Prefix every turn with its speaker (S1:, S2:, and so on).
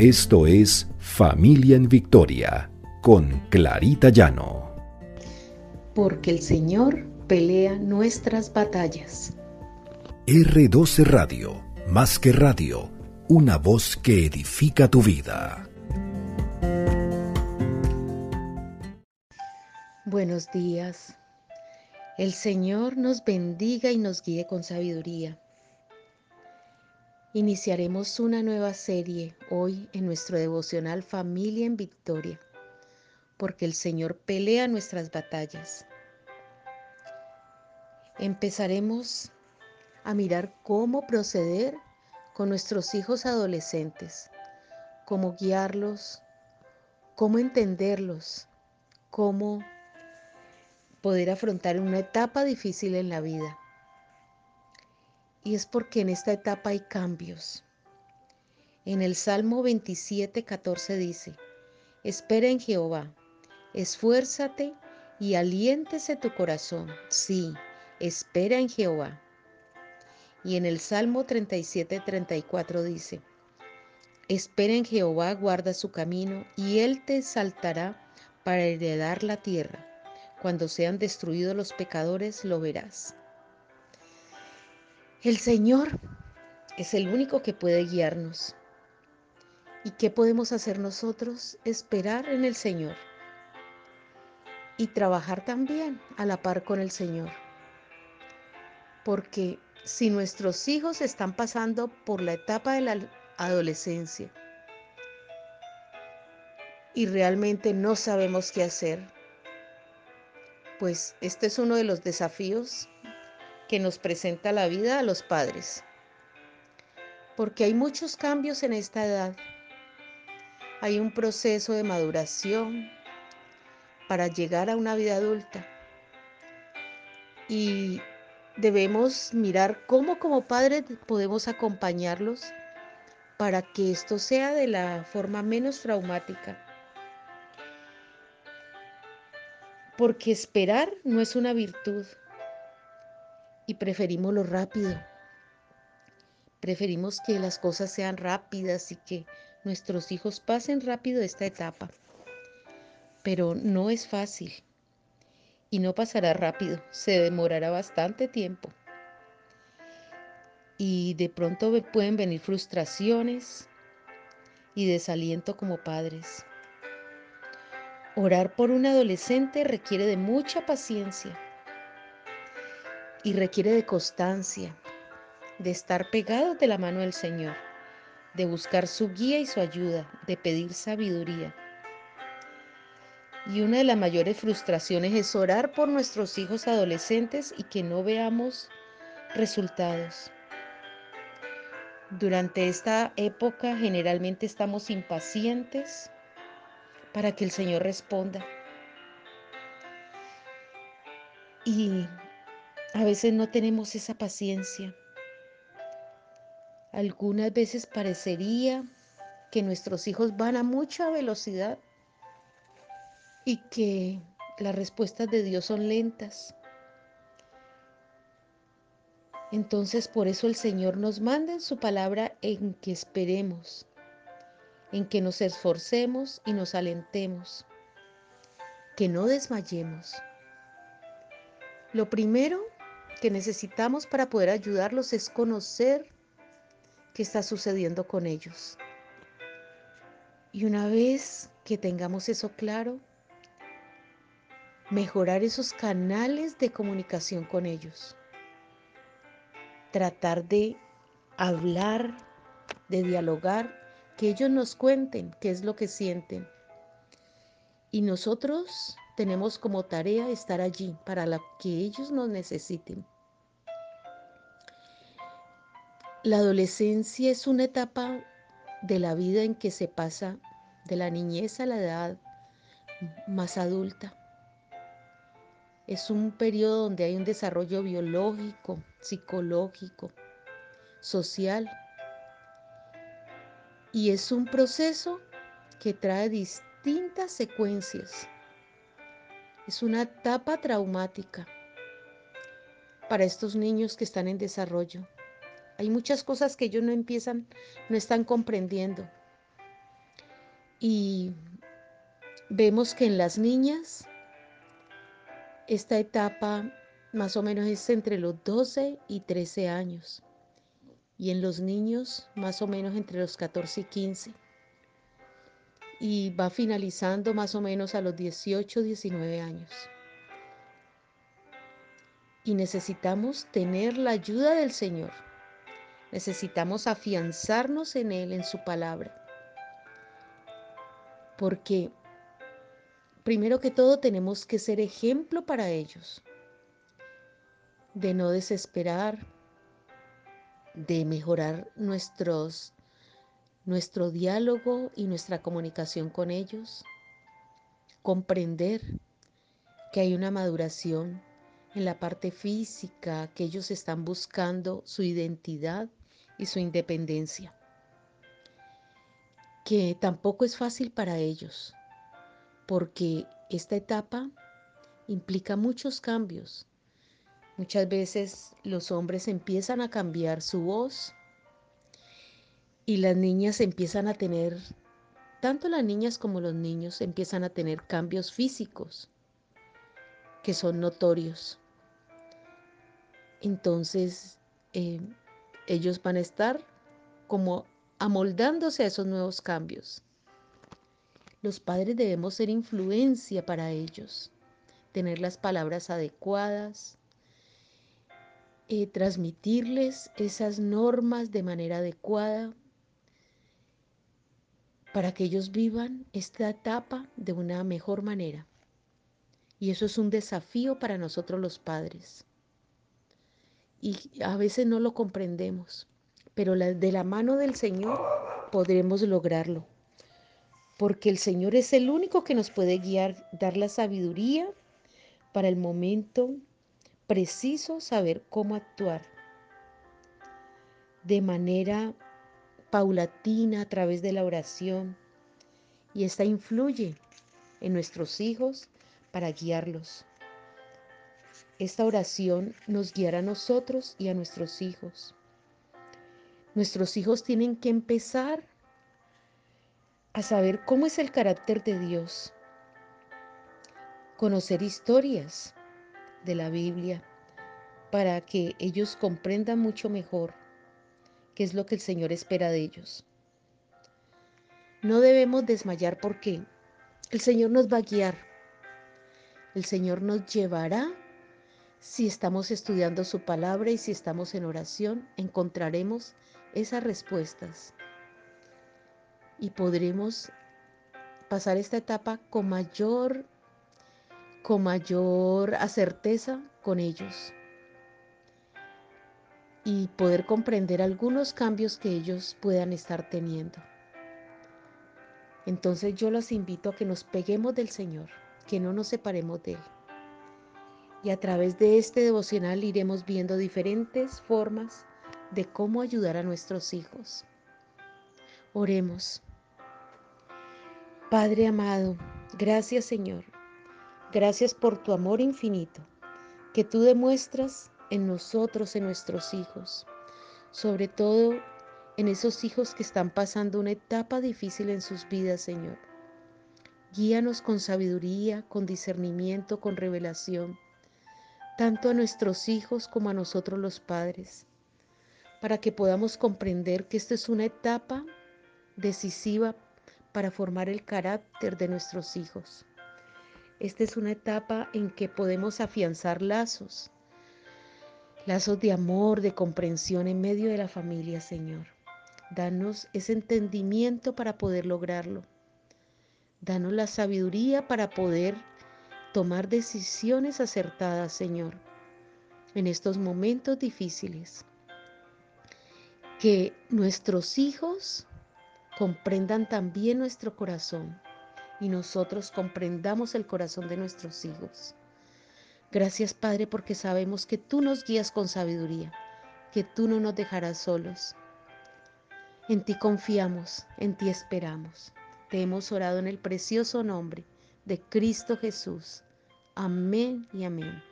S1: Esto es Familia en Victoria con Clarita Llano.
S2: Porque el Señor pelea nuestras batallas.
S1: R12 Radio, más que radio, una voz que edifica tu vida.
S2: Buenos días. El Señor nos bendiga y nos guíe con sabiduría. Iniciaremos una nueva serie hoy en nuestro devocional Familia en Victoria, porque el Señor pelea nuestras batallas. Empezaremos a mirar cómo proceder con nuestros hijos adolescentes, cómo guiarlos, cómo entenderlos, cómo poder afrontar una etapa difícil en la vida. Y es porque en esta etapa hay cambios. En el Salmo 27, 14 dice, Espera en Jehová, esfuérzate y aliéntese tu corazón. Sí, espera en Jehová. Y en el Salmo 37, 34 dice, Espera en Jehová, guarda su camino, y él te saltará para heredar la tierra. Cuando sean destruidos los pecadores, lo verás. El Señor es el único que puede guiarnos. ¿Y qué podemos hacer nosotros? Esperar en el Señor y trabajar también a la par con el Señor. Porque si nuestros hijos están pasando por la etapa de la adolescencia y realmente no sabemos qué hacer, pues este es uno de los desafíos que nos presenta la vida a los padres. Porque hay muchos cambios en esta edad. Hay un proceso de maduración para llegar a una vida adulta. Y debemos mirar cómo como padres podemos acompañarlos para que esto sea de la forma menos traumática. Porque esperar no es una virtud, y preferimos lo rápido. Preferimos que las cosas sean rápidas y que nuestros hijos pasen rápido esta etapa. Pero no es fácil y no pasará rápido, se demorará bastante tiempo. Y de pronto pueden venir frustraciones y desaliento como padres. Orar por un adolescente requiere de mucha paciencia y requiere de constancia, de estar pegados de la mano del Señor, de buscar su guía y su ayuda, de pedir sabiduría. Y una de las mayores frustraciones es orar por nuestros hijos adolescentes y que no veamos resultados. Durante esta época generalmente estamos impacientes para que el Señor responda. Y a veces no tenemos esa paciencia. Algunas veces parecería que nuestros hijos van a mucha velocidad y que las respuestas de Dios son lentas. Entonces por eso el Señor nos manda en su palabra en que esperemos, en que nos esforcemos y nos alentemos, que no desmayemos. Lo primero que necesitamos para poder ayudarlos es conocer qué está sucediendo con ellos. Y una vez que tengamos eso claro, mejorar esos canales de comunicación con ellos. Tratar de hablar, de dialogar, que ellos nos cuenten qué es lo que sienten. Y nosotros tenemos como tarea estar allí para la que ellos nos necesiten. La adolescencia es una etapa de la vida en que se pasa de la niñez a la edad más adulta. Es un periodo donde hay un desarrollo biológico, psicológico, social. Y es un proceso que trae distintas secuencias es una etapa traumática para estos niños que están en desarrollo. Hay muchas cosas que ellos no empiezan, no están comprendiendo. Y vemos que en las niñas esta etapa más o menos es entre los 12 y 13 años y en los niños más o menos entre los 14 y 15 y va finalizando más o menos a los 18, 19 años. Y necesitamos tener la ayuda del Señor. Necesitamos afianzarnos en Él, en su palabra. Porque primero que todo tenemos que ser ejemplo para ellos. De no desesperar, de mejorar nuestros nuestro diálogo y nuestra comunicación con ellos, comprender que hay una maduración en la parte física, que ellos están buscando su identidad y su independencia, que tampoco es fácil para ellos, porque esta etapa implica muchos cambios. Muchas veces los hombres empiezan a cambiar su voz, y las niñas empiezan a tener, tanto las niñas como los niños empiezan a tener cambios físicos que son notorios. Entonces, eh, ellos van a estar como amoldándose a esos nuevos cambios. Los padres debemos ser influencia para ellos, tener las palabras adecuadas, eh, transmitirles esas normas de manera adecuada, para que ellos vivan esta etapa de una mejor manera. Y eso es un desafío para nosotros los padres. Y a veces no lo comprendemos, pero de la mano del Señor podremos lograrlo. Porque el Señor es el único que nos puede guiar, dar la sabiduría para el momento preciso, saber cómo actuar de manera paulatina a través de la oración y esta influye en nuestros hijos para guiarlos. Esta oración nos guiará a nosotros y a nuestros hijos. Nuestros hijos tienen que empezar a saber cómo es el carácter de Dios, conocer historias de la Biblia para que ellos comprendan mucho mejor qué es lo que el Señor espera de ellos. No debemos desmayar porque el Señor nos va a guiar. El Señor nos llevará. Si estamos estudiando su palabra y si estamos en oración, encontraremos esas respuestas y podremos pasar esta etapa con mayor con mayor certeza con ellos y poder comprender algunos cambios que ellos puedan estar teniendo. Entonces yo los invito a que nos peguemos del Señor, que no nos separemos de Él. Y a través de este devocional iremos viendo diferentes formas de cómo ayudar a nuestros hijos. Oremos. Padre amado, gracias Señor. Gracias por tu amor infinito que tú demuestras en nosotros, en nuestros hijos, sobre todo en esos hijos que están pasando una etapa difícil en sus vidas, Señor. Guíanos con sabiduría, con discernimiento, con revelación, tanto a nuestros hijos como a nosotros los padres, para que podamos comprender que esta es una etapa decisiva para formar el carácter de nuestros hijos. Esta es una etapa en que podemos afianzar lazos, lazos de amor, de comprensión en medio de la familia, Señor. Danos ese entendimiento para poder lograrlo. Danos la sabiduría para poder tomar decisiones acertadas, Señor, en estos momentos difíciles. Que nuestros hijos comprendan también nuestro corazón y nosotros comprendamos el corazón de nuestros hijos. Gracias Padre porque sabemos que tú nos guías con sabiduría, que tú no nos dejarás solos. En ti confiamos, en ti esperamos. Te hemos orado en el precioso nombre de Cristo Jesús. Amén y amén.